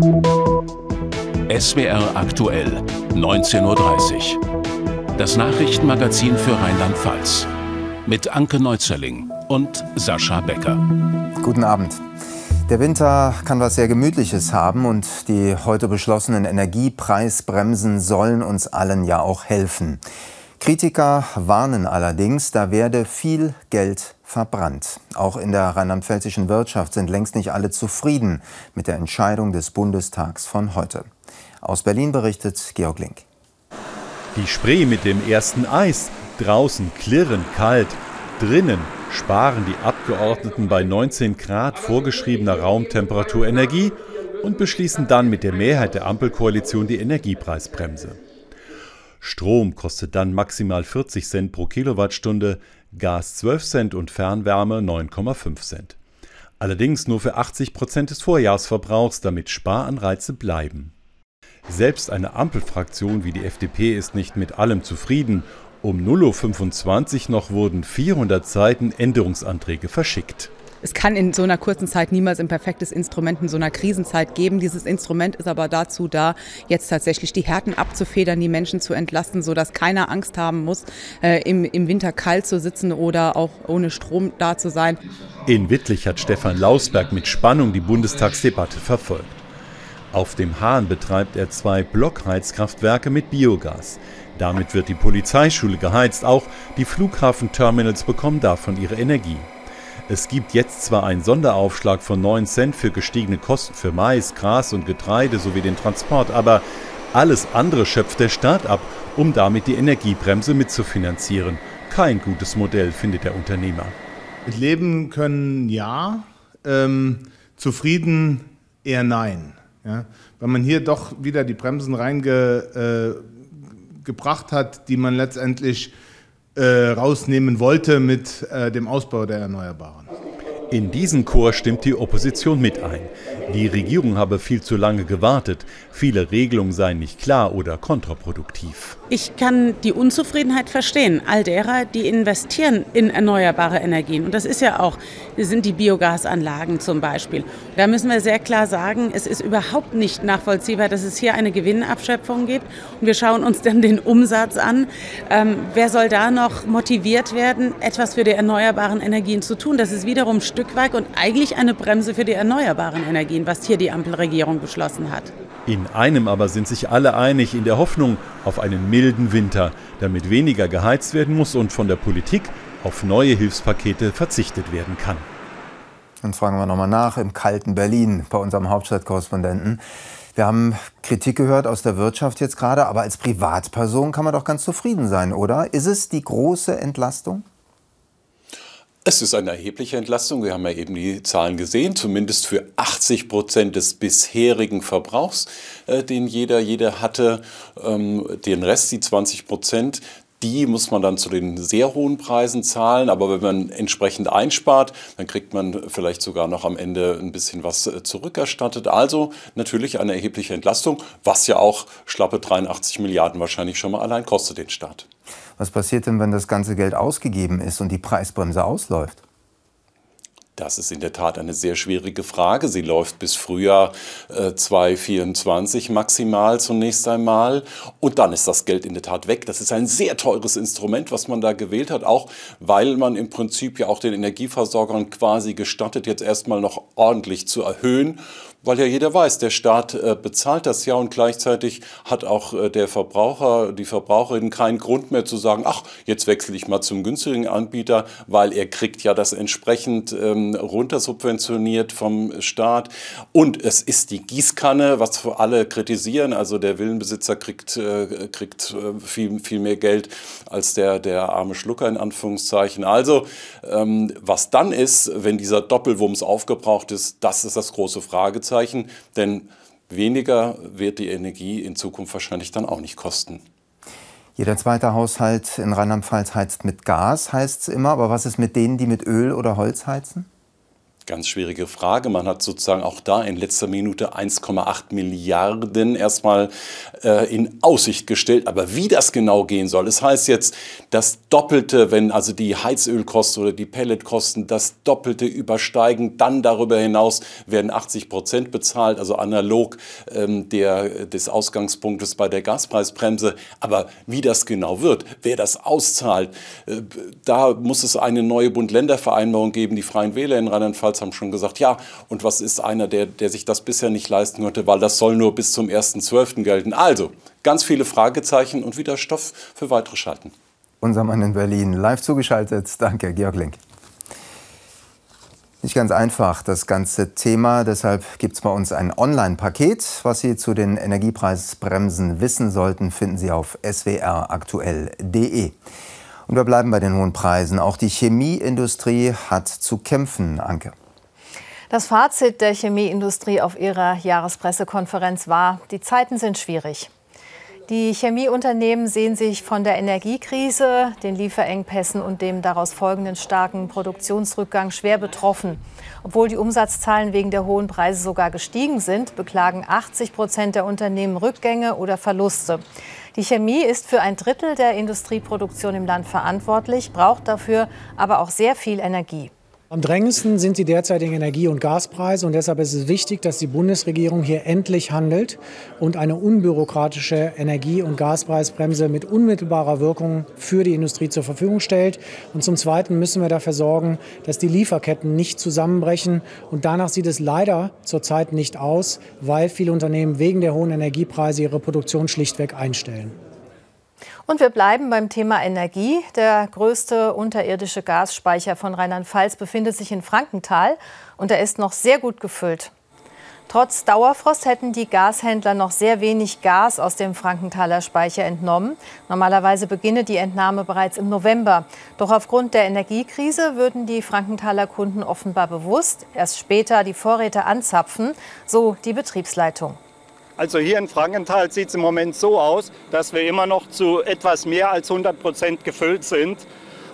SWR aktuell, 19.30 Uhr. Das Nachrichtenmagazin für Rheinland-Pfalz. Mit Anke Neuzerling und Sascha Becker. Guten Abend. Der Winter kann was sehr Gemütliches haben und die heute beschlossenen Energiepreisbremsen sollen uns allen ja auch helfen. Kritiker warnen allerdings, da werde viel Geld verbrannt. Auch in der rheinland-pfälzischen Wirtschaft sind längst nicht alle zufrieden mit der Entscheidung des Bundestags von heute. Aus Berlin berichtet Georg Link. Die Spree mit dem ersten Eis, draußen klirrend kalt, drinnen sparen die Abgeordneten bei 19 Grad vorgeschriebener Raumtemperatur Energie und beschließen dann mit der Mehrheit der Ampelkoalition die Energiepreisbremse. Strom kostet dann maximal 40 Cent pro Kilowattstunde, Gas 12 Cent und Fernwärme 9,5 Cent. Allerdings nur für 80 Prozent des Vorjahresverbrauchs, damit Sparanreize bleiben. Selbst eine Ampelfraktion wie die FDP ist nicht mit allem zufrieden um 0.25 Uhr noch wurden 400 Seiten Änderungsanträge verschickt. Es kann in so einer kurzen Zeit niemals ein perfektes Instrument in so einer Krisenzeit geben. Dieses Instrument ist aber dazu da, jetzt tatsächlich die Härten abzufedern, die Menschen zu entlasten, sodass keiner Angst haben muss, äh, im, im Winter kalt zu sitzen oder auch ohne Strom da zu sein. In Wittlich hat Stefan Lausberg mit Spannung die Bundestagsdebatte verfolgt. Auf dem Hahn betreibt er zwei Blockheizkraftwerke mit Biogas. Damit wird die Polizeischule geheizt, auch die Flughafenterminals bekommen davon ihre Energie. Es gibt jetzt zwar einen Sonderaufschlag von 9 Cent für gestiegene Kosten für Mais, Gras und Getreide sowie den Transport, aber alles andere schöpft der Staat ab, um damit die Energiebremse mitzufinanzieren. Kein gutes Modell, findet der Unternehmer. Leben können ja, ähm, zufrieden eher nein. Ja? Weil man hier doch wieder die Bremsen reinge, äh, hat, die man letztendlich rausnehmen wollte mit äh, dem Ausbau der Erneuerbaren. In diesen Chor stimmt die Opposition mit ein. Die Regierung habe viel zu lange gewartet. Viele Regelungen seien nicht klar oder kontraproduktiv. Ich kann die Unzufriedenheit verstehen, all derer, die investieren in erneuerbare Energien. Und das ist ja auch, das sind die Biogasanlagen zum Beispiel. Da müssen wir sehr klar sagen, es ist überhaupt nicht nachvollziehbar, dass es hier eine Gewinnabschöpfung gibt. Und wir schauen uns dann den Umsatz an. Ähm, wer soll da noch motiviert werden, etwas für die erneuerbaren Energien zu tun? Das ist wiederum ein Stück weit und eigentlich eine Bremse für die erneuerbaren Energien, was hier die Ampelregierung beschlossen hat. In einem aber sind sich alle einig, in der Hoffnung auf einen milden Winter, damit weniger geheizt werden muss und von der Politik auf neue Hilfspakete verzichtet werden kann. Dann fragen wir nochmal nach im kalten Berlin bei unserem Hauptstadtkorrespondenten. Wir haben Kritik gehört aus der Wirtschaft jetzt gerade, aber als Privatperson kann man doch ganz zufrieden sein, oder? Ist es die große Entlastung? Es ist eine erhebliche Entlastung. Wir haben ja eben die Zahlen gesehen, zumindest für 80 Prozent des bisherigen Verbrauchs, äh, den jeder, jeder hatte. Ähm, den Rest, die 20 Prozent, die muss man dann zu den sehr hohen Preisen zahlen. Aber wenn man entsprechend einspart, dann kriegt man vielleicht sogar noch am Ende ein bisschen was äh, zurückerstattet. Also natürlich eine erhebliche Entlastung, was ja auch schlappe 83 Milliarden wahrscheinlich schon mal allein kostet den Staat. Was passiert denn, wenn das ganze Geld ausgegeben ist und die Preisbremse ausläuft? Das ist in der Tat eine sehr schwierige Frage. Sie läuft bis Frühjahr äh, 2024 maximal zunächst einmal. Und dann ist das Geld in der Tat weg. Das ist ein sehr teures Instrument, was man da gewählt hat, auch weil man im Prinzip ja auch den Energieversorgern quasi gestattet, jetzt erstmal noch ordentlich zu erhöhen weil ja jeder weiß, der Staat äh, bezahlt das ja und gleichzeitig hat auch äh, der Verbraucher, die Verbraucherin keinen Grund mehr zu sagen, ach, jetzt wechsle ich mal zum günstigen Anbieter, weil er kriegt ja das entsprechend ähm, runtersubventioniert vom Staat. Und es ist die Gießkanne, was alle kritisieren. Also der Villenbesitzer kriegt, äh, kriegt äh, viel, viel mehr Geld als der, der arme Schlucker in Anführungszeichen. Also ähm, was dann ist, wenn dieser Doppelwumms aufgebraucht ist, das ist das große Fragezeichen. Fragezeichen, denn weniger wird die Energie in Zukunft wahrscheinlich dann auch nicht kosten. Jeder zweite Haushalt in Rheinland-Pfalz heizt mit Gas, heißt es immer. Aber was ist mit denen, die mit Öl oder Holz heizen? Ganz schwierige Frage. Man hat sozusagen auch da in letzter Minute 1,8 Milliarden erstmal äh, in Aussicht gestellt. Aber wie das genau gehen soll, das heißt jetzt, das Doppelte, wenn also die Heizölkosten oder die Pelletkosten das Doppelte übersteigen, dann darüber hinaus werden 80 Prozent bezahlt, also analog ähm, der, des Ausgangspunktes bei der Gaspreisbremse. Aber wie das genau wird, wer das auszahlt, äh, da muss es eine neue Bund-Länder-Vereinbarung geben. Die Freien Wähler in Rheinland-Pfalz haben schon gesagt, ja, und was ist einer, der, der sich das bisher nicht leisten konnte, weil das soll nur bis zum 1.12. gelten. Also, ganz viele Fragezeichen und wieder Stoff für weitere Schalten. Unser Mann in Berlin, live zugeschaltet. Danke, Georg Link. Nicht ganz einfach, das ganze Thema. Deshalb gibt es bei uns ein Online-Paket. Was Sie zu den Energiepreisbremsen wissen sollten, finden Sie auf swraktuell.de. Und wir bleiben bei den hohen Preisen. Auch die Chemieindustrie hat zu kämpfen, Anke. Das Fazit der Chemieindustrie auf ihrer Jahrespressekonferenz war, die Zeiten sind schwierig. Die Chemieunternehmen sehen sich von der Energiekrise, den Lieferengpässen und dem daraus folgenden starken Produktionsrückgang schwer betroffen. Obwohl die Umsatzzahlen wegen der hohen Preise sogar gestiegen sind, beklagen 80 Prozent der Unternehmen Rückgänge oder Verluste. Die Chemie ist für ein Drittel der Industrieproduktion im Land verantwortlich, braucht dafür aber auch sehr viel Energie. Am drängendsten sind die derzeitigen Energie- und Gaspreise und deshalb ist es wichtig, dass die Bundesregierung hier endlich handelt und eine unbürokratische Energie- und Gaspreisbremse mit unmittelbarer Wirkung für die Industrie zur Verfügung stellt. Und zum Zweiten müssen wir dafür sorgen, dass die Lieferketten nicht zusammenbrechen. Und danach sieht es leider zurzeit nicht aus, weil viele Unternehmen wegen der hohen Energiepreise ihre Produktion schlichtweg einstellen. Und wir bleiben beim Thema Energie. Der größte unterirdische Gasspeicher von Rheinland-Pfalz befindet sich in Frankenthal und er ist noch sehr gut gefüllt. Trotz Dauerfrost hätten die Gashändler noch sehr wenig Gas aus dem Frankenthaler Speicher entnommen. Normalerweise beginne die Entnahme bereits im November. Doch aufgrund der Energiekrise würden die Frankenthaler Kunden offenbar bewusst erst später die Vorräte anzapfen, so die Betriebsleitung. Also hier in Frankenthal sieht es im Moment so aus, dass wir immer noch zu etwas mehr als 100 Prozent gefüllt sind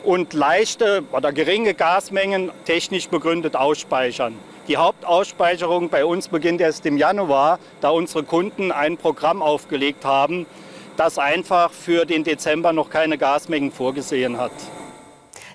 und leichte oder geringe Gasmengen technisch begründet ausspeichern. Die Hauptausspeicherung bei uns beginnt erst im Januar, da unsere Kunden ein Programm aufgelegt haben, das einfach für den Dezember noch keine Gasmengen vorgesehen hat.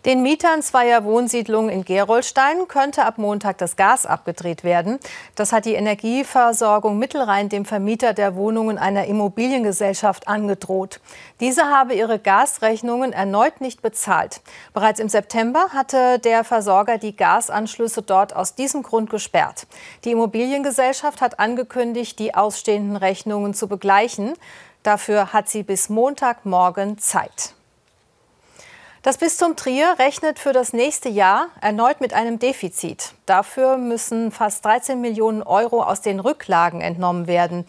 Den Mietern zweier Wohnsiedlungen in Gerolstein könnte ab Montag das Gas abgedreht werden. Das hat die Energieversorgung Mittelrhein dem Vermieter der Wohnungen einer Immobiliengesellschaft angedroht. Diese habe ihre Gasrechnungen erneut nicht bezahlt. Bereits im September hatte der Versorger die Gasanschlüsse dort aus diesem Grund gesperrt. Die Immobiliengesellschaft hat angekündigt, die ausstehenden Rechnungen zu begleichen. Dafür hat sie bis Montagmorgen Zeit. Das Bistum Trier rechnet für das nächste Jahr erneut mit einem Defizit. Dafür müssen fast 13 Millionen Euro aus den Rücklagen entnommen werden.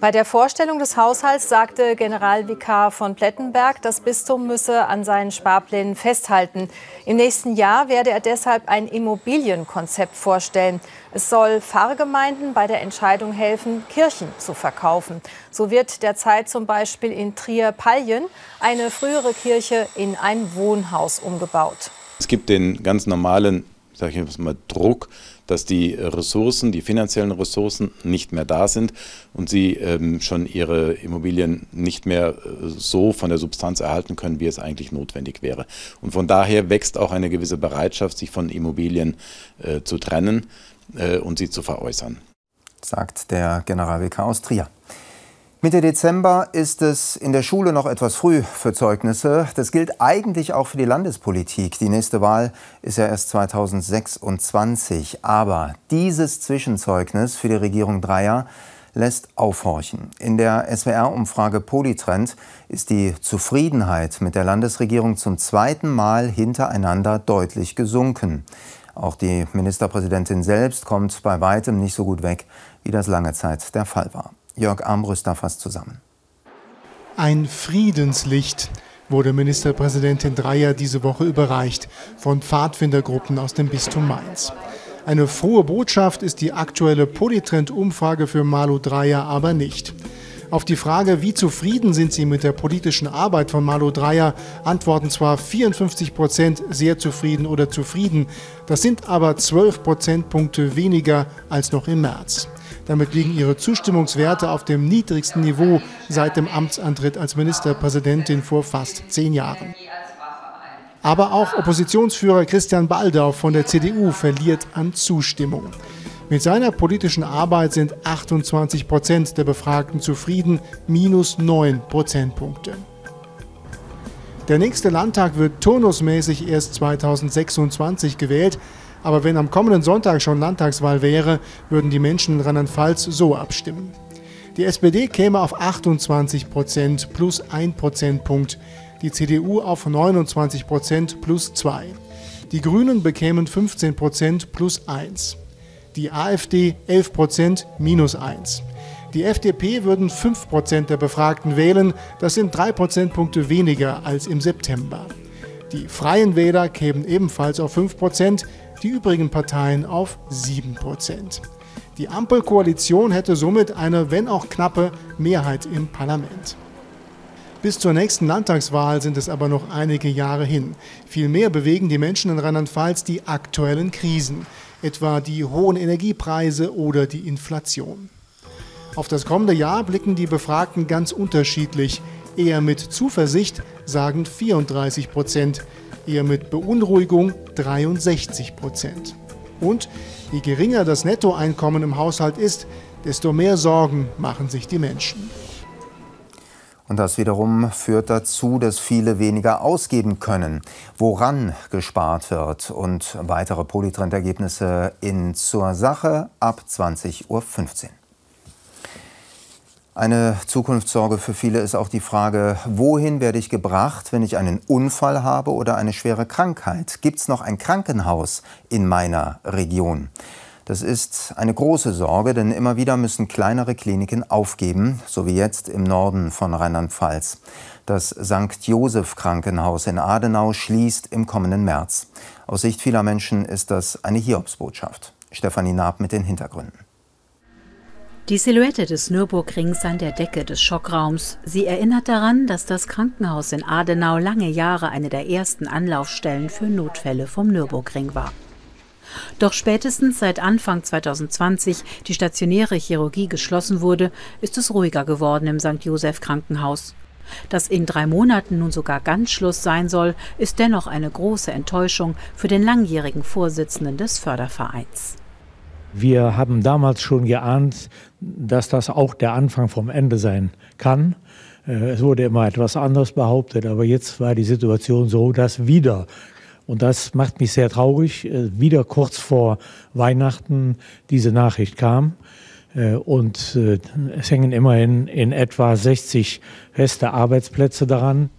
Bei der Vorstellung des Haushalts sagte Generalvikar von Plettenberg, das Bistum müsse an seinen Sparplänen festhalten. Im nächsten Jahr werde er deshalb ein Immobilienkonzept vorstellen. Es soll Pfarrgemeinden bei der Entscheidung helfen, Kirchen zu verkaufen. So wird derzeit zum Beispiel in Trier-Pallien eine frühere Kirche in ein Wohnhaus umgebaut. Es gibt den ganz normalen sage ich mal, Druck, dass die Ressourcen, die finanziellen Ressourcen nicht mehr da sind und sie ähm, schon ihre Immobilien nicht mehr äh, so von der Substanz erhalten können, wie es eigentlich notwendig wäre. Und von daher wächst auch eine gewisse Bereitschaft, sich von Immobilien äh, zu trennen äh, und sie zu veräußern. Sagt der Generalvikar aus Trier. Mitte Dezember ist es in der Schule noch etwas früh für Zeugnisse. Das gilt eigentlich auch für die Landespolitik. Die nächste Wahl ist ja erst 2026. Aber dieses Zwischenzeugnis für die Regierung Dreier lässt aufhorchen. In der SWR-Umfrage Politrend ist die Zufriedenheit mit der Landesregierung zum zweiten Mal hintereinander deutlich gesunken. Auch die Ministerpräsidentin selbst kommt bei weitem nicht so gut weg, wie das lange Zeit der Fall war. Jörg Armbrüster fasst zusammen. Ein Friedenslicht wurde Ministerpräsidentin Dreyer diese Woche überreicht von Pfadfindergruppen aus dem Bistum Mainz. Eine frohe Botschaft ist die aktuelle Polytrend-Umfrage für Malu Dreyer aber nicht. Auf die Frage, wie zufrieden sind Sie mit der politischen Arbeit von Malu Dreyer, antworten zwar 54 Prozent sehr zufrieden oder zufrieden, das sind aber 12 Prozentpunkte weniger als noch im März. Damit liegen ihre Zustimmungswerte auf dem niedrigsten Niveau seit dem Amtsantritt als Ministerpräsidentin vor fast zehn Jahren. Aber auch Oppositionsführer Christian Baldau von der CDU verliert an Zustimmung. Mit seiner politischen Arbeit sind 28 Prozent der Befragten zufrieden, minus 9 Prozentpunkte. Der nächste Landtag wird turnusmäßig erst 2026 gewählt. Aber wenn am kommenden Sonntag schon Landtagswahl wäre, würden die Menschen in Rheinland-Pfalz so abstimmen. Die SPD käme auf 28 Prozent plus 1 Prozentpunkt die CDU auf 29 Prozent plus 2. Die Grünen bekämen 15 Prozent plus 1. Die AfD 11 Prozent minus 1. Die FDP würden 5 Prozent der Befragten wählen, das sind 3 Prozentpunkte weniger als im September. Die Freien Wähler kämen ebenfalls auf 5 Prozent, die übrigen Parteien auf 7 Prozent. Die Ampelkoalition hätte somit eine, wenn auch knappe, Mehrheit im Parlament. Bis zur nächsten Landtagswahl sind es aber noch einige Jahre hin. Vielmehr bewegen die Menschen in Rheinland-Pfalz die aktuellen Krisen, etwa die hohen Energiepreise oder die Inflation. Auf das kommende Jahr blicken die Befragten ganz unterschiedlich. Eher mit Zuversicht sagen 34 Prozent, eher mit Beunruhigung 63 Prozent. Und je geringer das Nettoeinkommen im Haushalt ist, desto mehr Sorgen machen sich die Menschen. Und das wiederum führt dazu, dass viele weniger ausgeben können. Woran gespart wird und weitere Polytrend-Ergebnisse in zur Sache ab 20.15 Uhr. Eine Zukunftssorge für viele ist auch die Frage, wohin werde ich gebracht, wenn ich einen Unfall habe oder eine schwere Krankheit? Gibt es noch ein Krankenhaus in meiner Region? Das ist eine große Sorge, denn immer wieder müssen kleinere Kliniken aufgeben, so wie jetzt im Norden von Rheinland-Pfalz. Das St. Joseph Krankenhaus in Adenau schließt im kommenden März. Aus Sicht vieler Menschen ist das eine Hiobsbotschaft. Stefanie Naab mit den Hintergründen. Die Silhouette des Nürburgrings an der Decke des Schockraums. Sie erinnert daran, dass das Krankenhaus in Adenau lange Jahre eine der ersten Anlaufstellen für Notfälle vom Nürburgring war. Doch spätestens seit Anfang 2020 die stationäre Chirurgie geschlossen wurde, ist es ruhiger geworden im St. Joseph Krankenhaus. Dass in drei Monaten nun sogar ganz Schluss sein soll, ist dennoch eine große Enttäuschung für den langjährigen Vorsitzenden des Fördervereins. Wir haben damals schon geahnt, dass das auch der Anfang vom Ende sein kann. Äh, es wurde immer etwas anderes behauptet, aber jetzt war die Situation so, dass wieder und das macht mich sehr traurig. Äh, wieder kurz vor Weihnachten diese Nachricht kam. Äh, und es hängen immerhin in etwa 60 feste Arbeitsplätze daran.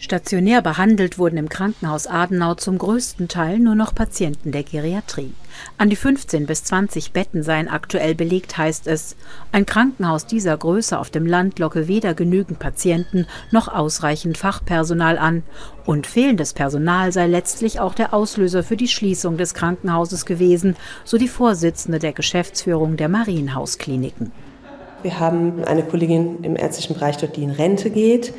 Stationär behandelt wurden im Krankenhaus Adenau zum größten Teil nur noch Patienten der Geriatrie. An die 15 bis 20 Betten seien aktuell belegt, heißt es. Ein Krankenhaus dieser Größe auf dem Land locke weder genügend Patienten noch ausreichend Fachpersonal an. Und fehlendes Personal sei letztlich auch der Auslöser für die Schließung des Krankenhauses gewesen, so die Vorsitzende der Geschäftsführung der Marienhauskliniken. Wir haben eine Kollegin im ärztlichen Bereich dort, die in Rente geht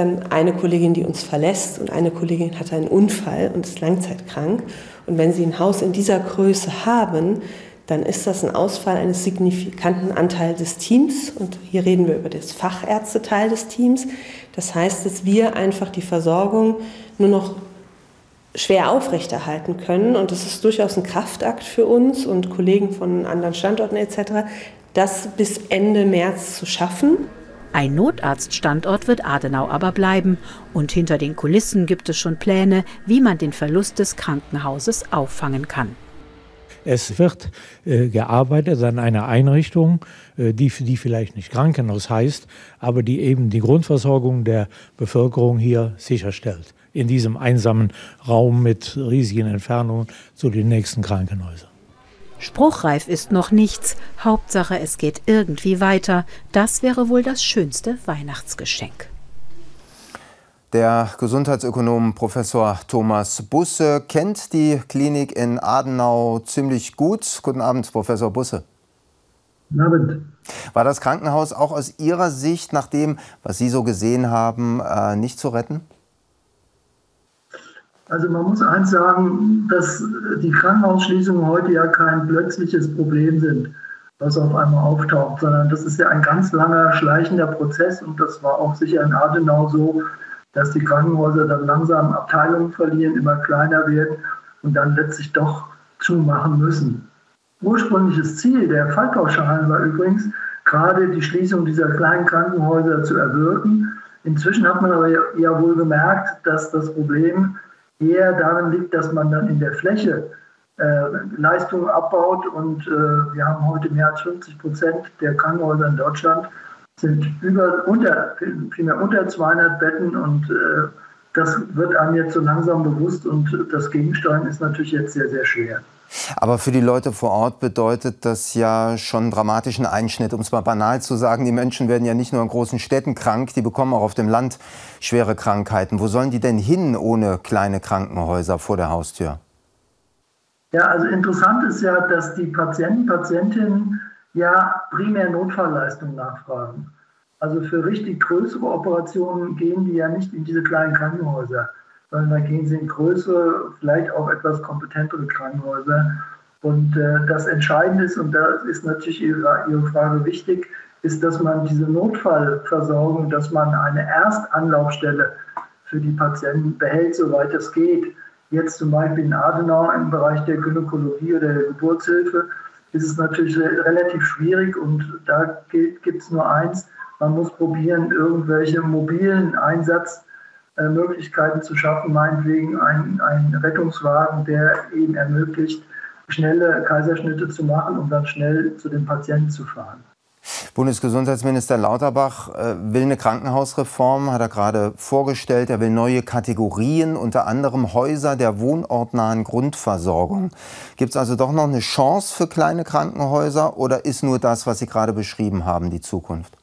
dann eine Kollegin, die uns verlässt und eine Kollegin hatte einen Unfall und ist langzeitkrank. Und wenn Sie ein Haus in dieser Größe haben, dann ist das ein Ausfall eines signifikanten Anteils des Teams. Und hier reden wir über das Fachärzteteil des Teams. Das heißt, dass wir einfach die Versorgung nur noch schwer aufrechterhalten können. Und das ist durchaus ein Kraftakt für uns und Kollegen von anderen Standorten etc., das bis Ende März zu schaffen. Ein Notarztstandort wird Adenau aber bleiben. Und hinter den Kulissen gibt es schon Pläne, wie man den Verlust des Krankenhauses auffangen kann. Es wird äh, gearbeitet an einer Einrichtung, äh, die, die vielleicht nicht Krankenhaus heißt, aber die eben die Grundversorgung der Bevölkerung hier sicherstellt. In diesem einsamen Raum mit riesigen Entfernungen zu den nächsten Krankenhäusern. Spruchreif ist noch nichts. Hauptsache, es geht irgendwie weiter. Das wäre wohl das schönste Weihnachtsgeschenk. Der Gesundheitsökonom Professor Thomas Busse kennt die Klinik in Adenau ziemlich gut. Guten Abend, Professor Busse. Guten Abend. War das Krankenhaus auch aus Ihrer Sicht, nach dem, was Sie so gesehen haben, äh, nicht zu retten? Also man muss eins sagen, dass die Krankenhausschließungen heute ja kein plötzliches Problem sind, was auf einmal auftaucht, sondern das ist ja ein ganz langer, schleichender Prozess und das war auch sicher in Adenau so, dass die Krankenhäuser dann langsam Abteilungen verlieren, immer kleiner werden und dann letztlich doch zumachen müssen. Ursprüngliches Ziel der Fallpauschalen war übrigens, gerade die Schließung dieser kleinen Krankenhäuser zu erwirken. Inzwischen hat man aber ja wohl gemerkt, dass das Problem eher darin liegt, dass man dann in der Fläche äh, Leistungen abbaut. Und äh, wir haben heute mehr als 50 Prozent der Krankenhäuser in Deutschland sind über, unter, vielmehr unter 200 Betten und äh, das wird einem jetzt so langsam bewusst und das Gegensteuern ist natürlich jetzt sehr, sehr schwer. Aber für die Leute vor Ort bedeutet das ja schon einen dramatischen Einschnitt, um es mal banal zu sagen. Die Menschen werden ja nicht nur in großen Städten krank, die bekommen auch auf dem Land schwere Krankheiten. Wo sollen die denn hin ohne kleine Krankenhäuser vor der Haustür? Ja, also interessant ist ja, dass die Patienten, Patientinnen ja primär Notfallleistungen nachfragen. Also für richtig größere Operationen gehen die ja nicht in diese kleinen Krankenhäuser sondern da gehen sie in größere, vielleicht auch etwas kompetentere Krankenhäuser. Und äh, das Entscheidende ist, und da ist natürlich Ihre, Ihre Frage wichtig, ist, dass man diese Notfallversorgung, dass man eine Erstanlaufstelle für die Patienten behält, soweit es geht. Jetzt zum Beispiel in Adenau im Bereich der Gynäkologie oder der Geburtshilfe ist es natürlich relativ schwierig und da gibt es nur eins, man muss probieren, irgendwelche mobilen Einsatz Möglichkeiten zu schaffen, meinetwegen ein, ein Rettungswagen, der eben ermöglicht, schnelle Kaiserschnitte zu machen, um dann schnell zu den Patienten zu fahren. Bundesgesundheitsminister Lauterbach äh, will eine Krankenhausreform, hat er gerade vorgestellt. Er will neue Kategorien, unter anderem Häuser der wohnortnahen Grundversorgung. Gibt es also doch noch eine Chance für kleine Krankenhäuser oder ist nur das, was Sie gerade beschrieben haben, die Zukunft?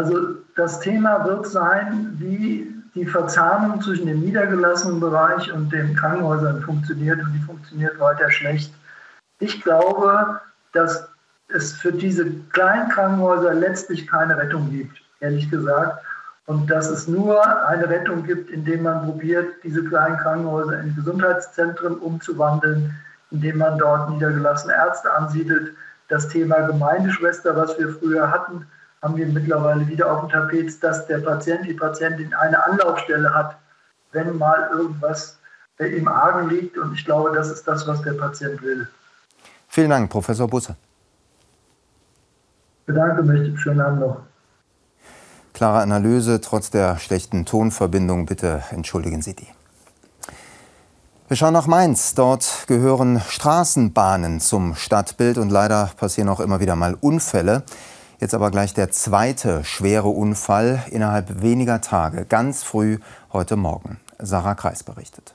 Also das Thema wird sein, wie die Verzahnung zwischen dem niedergelassenen Bereich und den Krankenhäusern funktioniert und die funktioniert weiter schlecht. Ich glaube, dass es für diese kleinen Krankenhäuser letztlich keine Rettung gibt, ehrlich gesagt. Und dass es nur eine Rettung gibt, indem man probiert, diese kleinen Krankenhäuser in Gesundheitszentren umzuwandeln, indem man dort niedergelassene Ärzte ansiedelt. Das Thema Gemeindeschwester, was wir früher hatten, haben wir mittlerweile wieder auf dem Tapet, dass der Patient, die Patientin eine Anlaufstelle hat, wenn mal irgendwas im Argen liegt. Und ich glaube, das ist das, was der Patient will. Vielen Dank, Professor Busse. Ich bedanke mich. Schönen Abend noch. Klare Analyse, trotz der schlechten Tonverbindung. Bitte entschuldigen Sie die. Wir schauen nach Mainz. Dort gehören Straßenbahnen zum Stadtbild und leider passieren auch immer wieder mal Unfälle. Jetzt aber gleich der zweite schwere Unfall innerhalb weniger Tage, ganz früh heute Morgen. Sarah Kreis berichtet.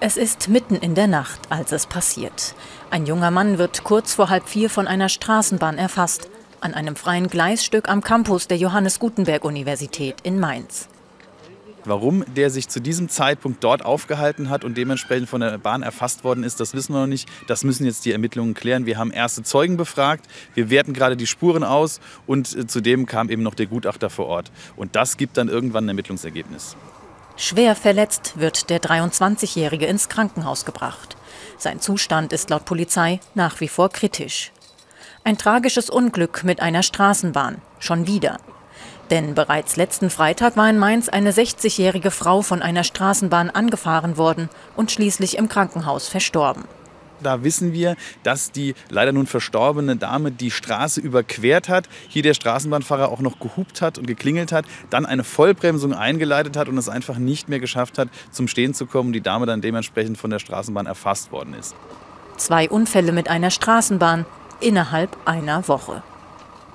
Es ist mitten in der Nacht, als es passiert. Ein junger Mann wird kurz vor halb vier von einer Straßenbahn erfasst, an einem freien Gleisstück am Campus der Johannes Gutenberg Universität in Mainz. Warum der sich zu diesem Zeitpunkt dort aufgehalten hat und dementsprechend von der Bahn erfasst worden ist, das wissen wir noch nicht. Das müssen jetzt die Ermittlungen klären. Wir haben erste Zeugen befragt, wir werten gerade die Spuren aus und äh, zudem kam eben noch der Gutachter vor Ort. Und das gibt dann irgendwann ein Ermittlungsergebnis. Schwer verletzt wird der 23-Jährige ins Krankenhaus gebracht. Sein Zustand ist laut Polizei nach wie vor kritisch. Ein tragisches Unglück mit einer Straßenbahn. Schon wieder. Denn bereits letzten Freitag war in Mainz eine 60-jährige Frau von einer Straßenbahn angefahren worden und schließlich im Krankenhaus verstorben. Da wissen wir, dass die leider nun verstorbene Dame die Straße überquert hat, hier der Straßenbahnfahrer auch noch gehupt hat und geklingelt hat, dann eine Vollbremsung eingeleitet hat und es einfach nicht mehr geschafft hat, zum Stehen zu kommen, die Dame dann dementsprechend von der Straßenbahn erfasst worden ist. Zwei Unfälle mit einer Straßenbahn innerhalb einer Woche.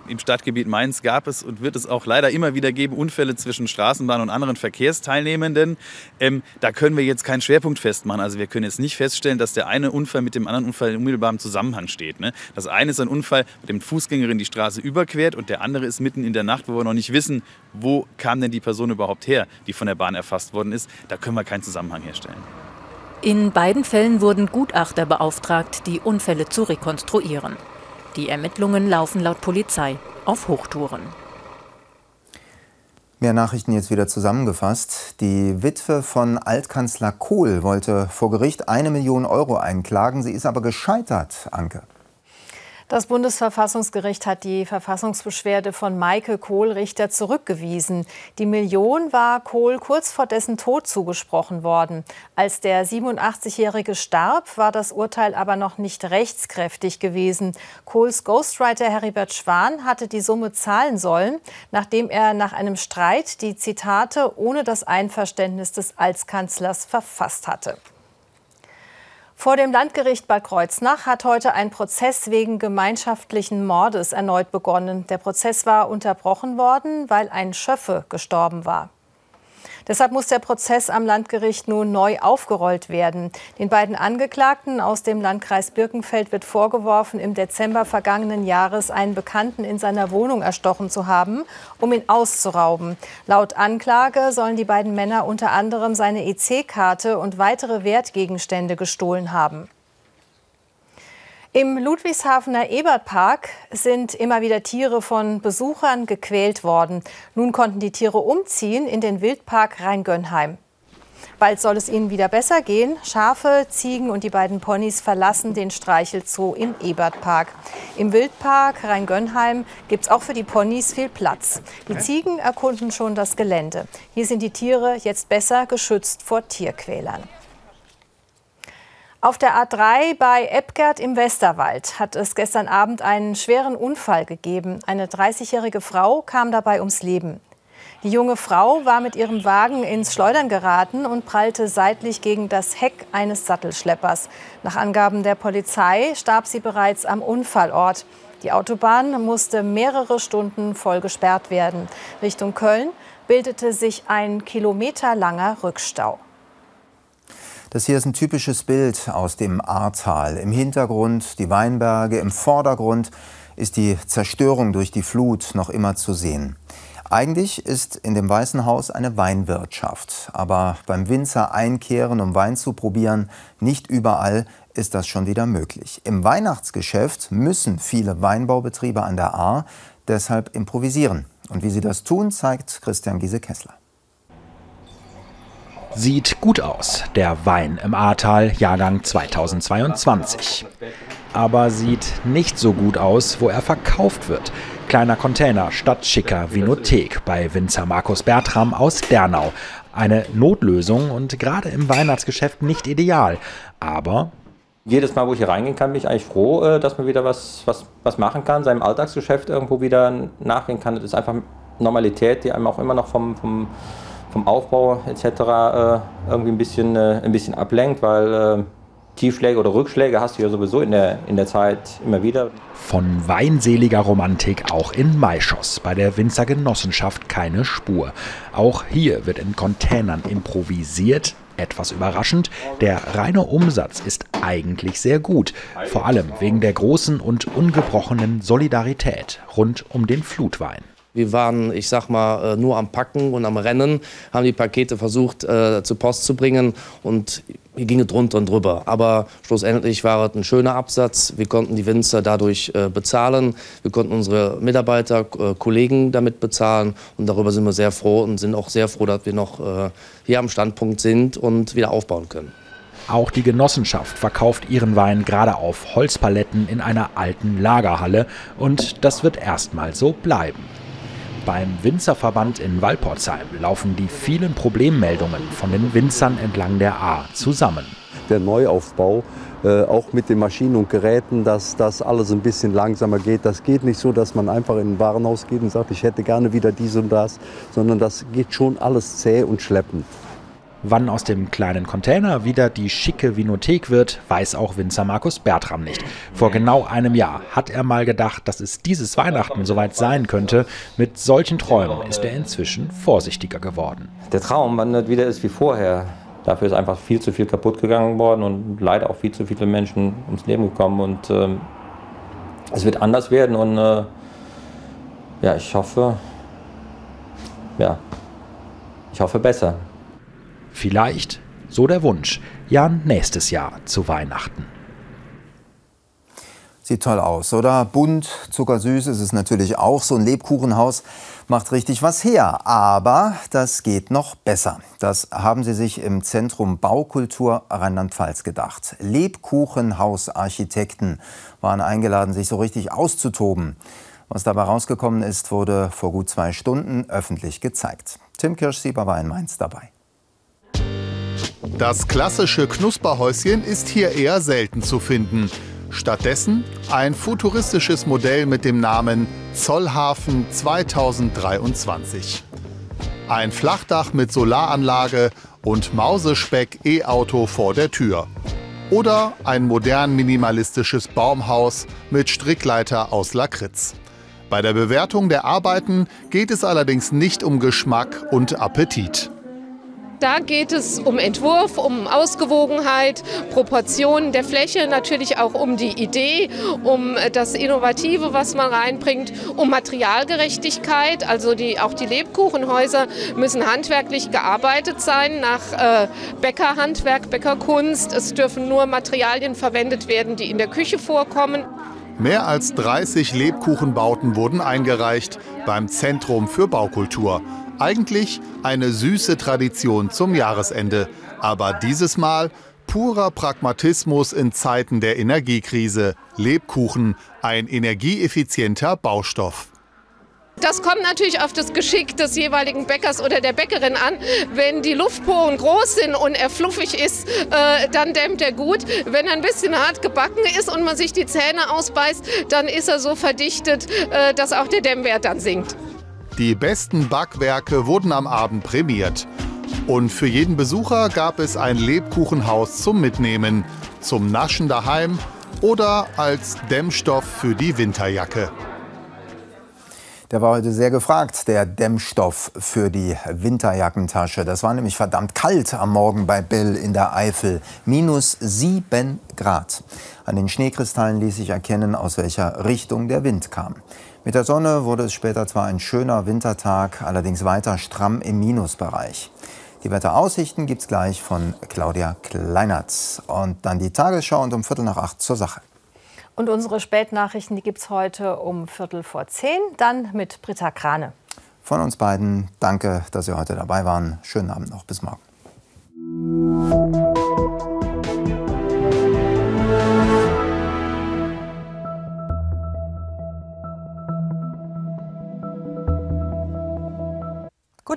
Im Stadtgebiet Mainz gab es und wird es auch leider immer wieder geben Unfälle zwischen Straßenbahn und anderen Verkehrsteilnehmenden. Ähm, da können wir jetzt keinen Schwerpunkt festmachen. Also wir können jetzt nicht feststellen, dass der eine Unfall mit dem anderen Unfall in unmittelbarem Zusammenhang steht. Ne? Das eine ist ein Unfall, mit dem Fußgängerin die Straße überquert und der andere ist mitten in der Nacht, wo wir noch nicht wissen, wo kam denn die Person überhaupt her, die von der Bahn erfasst worden ist. Da können wir keinen Zusammenhang herstellen. In beiden Fällen wurden Gutachter beauftragt, die Unfälle zu rekonstruieren. Die Ermittlungen laufen laut Polizei auf Hochtouren. Mehr Nachrichten jetzt wieder zusammengefasst. Die Witwe von Altkanzler Kohl wollte vor Gericht eine Million Euro einklagen. Sie ist aber gescheitert, Anke. Das Bundesverfassungsgericht hat die Verfassungsbeschwerde von Maike Kohl-Richter zurückgewiesen. Die Million war Kohl kurz vor dessen Tod zugesprochen worden. Als der 87-Jährige starb, war das Urteil aber noch nicht rechtskräftig gewesen. Kohls Ghostwriter Heribert Schwan hatte die Summe zahlen sollen, nachdem er nach einem Streit die Zitate ohne das Einverständnis des Altkanzlers verfasst hatte. Vor dem Landgericht Bad Kreuznach hat heute ein Prozess wegen gemeinschaftlichen Mordes erneut begonnen. Der Prozess war unterbrochen worden, weil ein Schöffe gestorben war. Deshalb muss der Prozess am Landgericht nun neu aufgerollt werden. Den beiden Angeklagten aus dem Landkreis Birkenfeld wird vorgeworfen, im Dezember vergangenen Jahres einen Bekannten in seiner Wohnung erstochen zu haben, um ihn auszurauben. Laut Anklage sollen die beiden Männer unter anderem seine EC-Karte und weitere Wertgegenstände gestohlen haben. Im Ludwigshafener Ebertpark sind immer wieder Tiere von Besuchern gequält worden. Nun konnten die Tiere umziehen in den Wildpark Rheingönheim. Bald soll es ihnen wieder besser gehen. Schafe, Ziegen und die beiden Ponys verlassen den Streichelzoo im Ebertpark. Im Wildpark Rheingönheim gibt es auch für die Ponys viel Platz. Die Ziegen erkunden schon das Gelände. Hier sind die Tiere jetzt besser geschützt vor Tierquälern. Auf der A3 bei Eppgert im Westerwald hat es gestern Abend einen schweren Unfall gegeben. Eine 30-jährige Frau kam dabei ums Leben. Die junge Frau war mit ihrem Wagen ins Schleudern geraten und prallte seitlich gegen das Heck eines Sattelschleppers. Nach Angaben der Polizei starb sie bereits am Unfallort. Die Autobahn musste mehrere Stunden voll gesperrt werden. Richtung Köln bildete sich ein kilometerlanger Rückstau. Das hier ist ein typisches Bild aus dem Ahrtal. Im Hintergrund die Weinberge, im Vordergrund ist die Zerstörung durch die Flut noch immer zu sehen. Eigentlich ist in dem Weißen Haus eine Weinwirtschaft, aber beim Winzer einkehren, um Wein zu probieren, nicht überall ist das schon wieder möglich. Im Weihnachtsgeschäft müssen viele Weinbaubetriebe an der Ahr deshalb improvisieren. Und wie sie das tun, zeigt Christian Giese-Kessler. Sieht gut aus, der Wein im Ahrtal, Jahrgang 2022. Aber sieht nicht so gut aus, wo er verkauft wird. Kleiner Container statt schicker Vinothek bei Winzer Markus Bertram aus Dernau. Eine Notlösung und gerade im Weihnachtsgeschäft nicht ideal. Aber jedes Mal, wo ich hier reingehen kann, bin ich eigentlich froh, äh, dass man wieder was, was, was machen kann, seinem Alltagsgeschäft irgendwo wieder nachgehen kann. Das ist einfach Normalität, die einem auch immer noch vom, vom vom Aufbau etc. Äh, irgendwie ein bisschen, äh, ein bisschen ablenkt, weil äh, Tiefschläge oder Rückschläge hast du ja sowieso in der, in der Zeit immer wieder. Von weinseliger Romantik auch in Maischoss, bei der Winzergenossenschaft keine Spur. Auch hier wird in Containern improvisiert. Etwas überraschend, der reine Umsatz ist eigentlich sehr gut, vor allem wegen der großen und ungebrochenen Solidarität rund um den Flutwein. Wir waren, ich sag mal, äh, nur am Packen und am Rennen, haben die Pakete versucht äh, zur Post zu bringen und hier ging es drunter und drüber. Aber schlussendlich war es ein schöner Absatz. Wir konnten die Winzer dadurch äh, bezahlen. Wir konnten unsere Mitarbeiter, äh, Kollegen damit bezahlen. Und darüber sind wir sehr froh und sind auch sehr froh, dass wir noch äh, hier am Standpunkt sind und wieder aufbauen können. Auch die Genossenschaft verkauft ihren Wein gerade auf Holzpaletten in einer alten Lagerhalle. Und das wird erstmal so bleiben. Beim Winzerverband in Walporzheim laufen die vielen Problemmeldungen von den Winzern entlang der A zusammen. Der Neuaufbau, äh, auch mit den Maschinen und Geräten, dass das alles ein bisschen langsamer geht. Das geht nicht so, dass man einfach in ein Warenhaus geht und sagt, ich hätte gerne wieder dies und das, sondern das geht schon alles zäh und schleppend. Wann aus dem kleinen Container wieder die schicke Vinothek wird, weiß auch Winzer Markus Bertram nicht. Vor genau einem Jahr hat er mal gedacht, dass es dieses Weihnachten soweit sein könnte. Mit solchen Träumen ist er inzwischen vorsichtiger geworden. Der Traum wandert wieder ist wie vorher. Dafür ist einfach viel zu viel kaputt gegangen worden und leider auch viel zu viele Menschen ums Leben gekommen. Und ähm, es wird anders werden und äh, ja, ich hoffe, ja, ich hoffe besser. Vielleicht So der Wunsch. Jan nächstes Jahr zu Weihnachten. Sieht toll aus, oder? Bunt, zuckersüß ist es natürlich auch. So ein Lebkuchenhaus macht richtig was her. Aber das geht noch besser. Das haben sie sich im Zentrum Baukultur Rheinland-Pfalz gedacht. Lebkuchenhausarchitekten waren eingeladen, sich so richtig auszutoben. Was dabei rausgekommen ist, wurde vor gut zwei Stunden öffentlich gezeigt. Tim Kirschsieber war in Mainz dabei. Das klassische Knusperhäuschen ist hier eher selten zu finden. Stattdessen ein futuristisches Modell mit dem Namen Zollhafen 2023. Ein Flachdach mit Solaranlage und Mausespeck E-Auto vor der Tür. Oder ein modern minimalistisches Baumhaus mit Strickleiter aus Lakritz. Bei der Bewertung der Arbeiten geht es allerdings nicht um Geschmack und Appetit. Da geht es um Entwurf, um Ausgewogenheit, Proportionen der Fläche, natürlich auch um die Idee, um das Innovative, was man reinbringt, um Materialgerechtigkeit. Also die, auch die Lebkuchenhäuser müssen handwerklich gearbeitet sein nach äh, Bäckerhandwerk, Bäckerkunst. Es dürfen nur Materialien verwendet werden, die in der Küche vorkommen. Mehr als 30 Lebkuchenbauten wurden eingereicht beim Zentrum für Baukultur. Eigentlich eine süße Tradition zum Jahresende, aber dieses Mal purer Pragmatismus in Zeiten der Energiekrise. Lebkuchen, ein energieeffizienter Baustoff. Das kommt natürlich auf das Geschick des jeweiligen Bäckers oder der Bäckerin an. Wenn die Luftporen groß sind und er fluffig ist, äh, dann dämmt er gut. Wenn er ein bisschen hart gebacken ist und man sich die Zähne ausbeißt, dann ist er so verdichtet, äh, dass auch der Dämmwert dann sinkt. Die besten Backwerke wurden am Abend prämiert. Und für jeden Besucher gab es ein Lebkuchenhaus zum Mitnehmen, zum Naschen daheim oder als Dämmstoff für die Winterjacke. Der war heute sehr gefragt, der Dämmstoff für die Winterjackentasche. Das war nämlich verdammt kalt am Morgen bei Bill in der Eifel. Minus sieben Grad. An den Schneekristallen ließ sich erkennen, aus welcher Richtung der Wind kam. Mit der Sonne wurde es später zwar ein schöner Wintertag, allerdings weiter stramm im Minusbereich. Die Wetteraussichten gibt es gleich von Claudia Kleinert. Und dann die Tagesschau und um Viertel nach acht zur Sache. Und unsere Spätnachrichten, die gibt es heute um Viertel vor zehn, dann mit Britta Krane. Von uns beiden danke, dass Sie heute dabei waren. Schönen Abend noch. Bis morgen.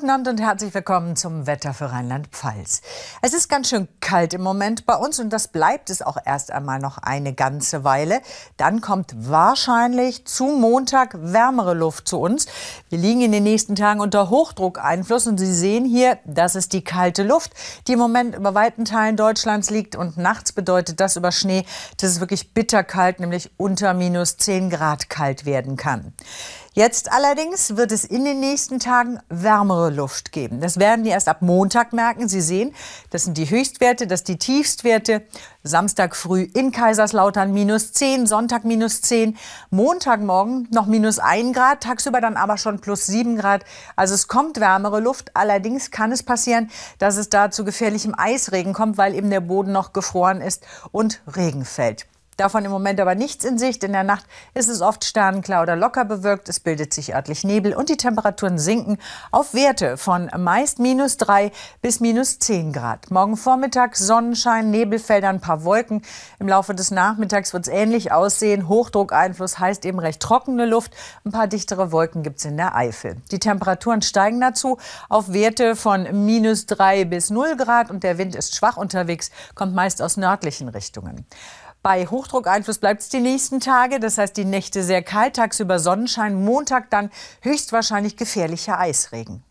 Guten Abend und herzlich willkommen zum Wetter für Rheinland-Pfalz. Es ist ganz schön kalt im Moment bei uns und das bleibt es auch erst einmal noch eine ganze Weile. Dann kommt wahrscheinlich zu Montag wärmere Luft zu uns. Wir liegen in den nächsten Tagen unter Hochdruckeinfluss und Sie sehen hier, das ist die kalte Luft, die im Moment über weiten Teilen Deutschlands liegt und nachts bedeutet das über Schnee, dass es wirklich bitterkalt, nämlich unter minus 10 Grad kalt werden kann. Jetzt allerdings wird es in den nächsten Tagen wärmere Luft geben. Das werden die erst ab Montag merken. Sie sehen, das sind die Höchstwerte, das sind die Tiefstwerte. Samstag früh in Kaiserslautern minus 10, Sonntag minus 10, Montagmorgen noch minus 1 Grad, tagsüber dann aber schon plus 7 Grad. Also es kommt wärmere Luft. Allerdings kann es passieren, dass es da zu gefährlichem Eisregen kommt, weil eben der Boden noch gefroren ist und Regen fällt. Davon im Moment aber nichts in Sicht. In der Nacht ist es oft sternenklar oder locker bewölkt. Es bildet sich örtlich Nebel und die Temperaturen sinken auf Werte von meist minus 3 bis minus 10 Grad. Morgen Vormittag Sonnenschein, Nebelfelder, ein paar Wolken. Im Laufe des Nachmittags wird es ähnlich aussehen. Hochdruckeinfluss heißt eben recht trockene Luft. Ein paar dichtere Wolken gibt es in der Eifel. Die Temperaturen steigen dazu auf Werte von minus 3 bis 0 Grad und der Wind ist schwach unterwegs, kommt meist aus nördlichen Richtungen. Bei Hochdruckeinfluss bleibt es die nächsten Tage. Das heißt, die Nächte sehr kalt, tagsüber Sonnenschein, Montag dann höchstwahrscheinlich gefährlicher Eisregen.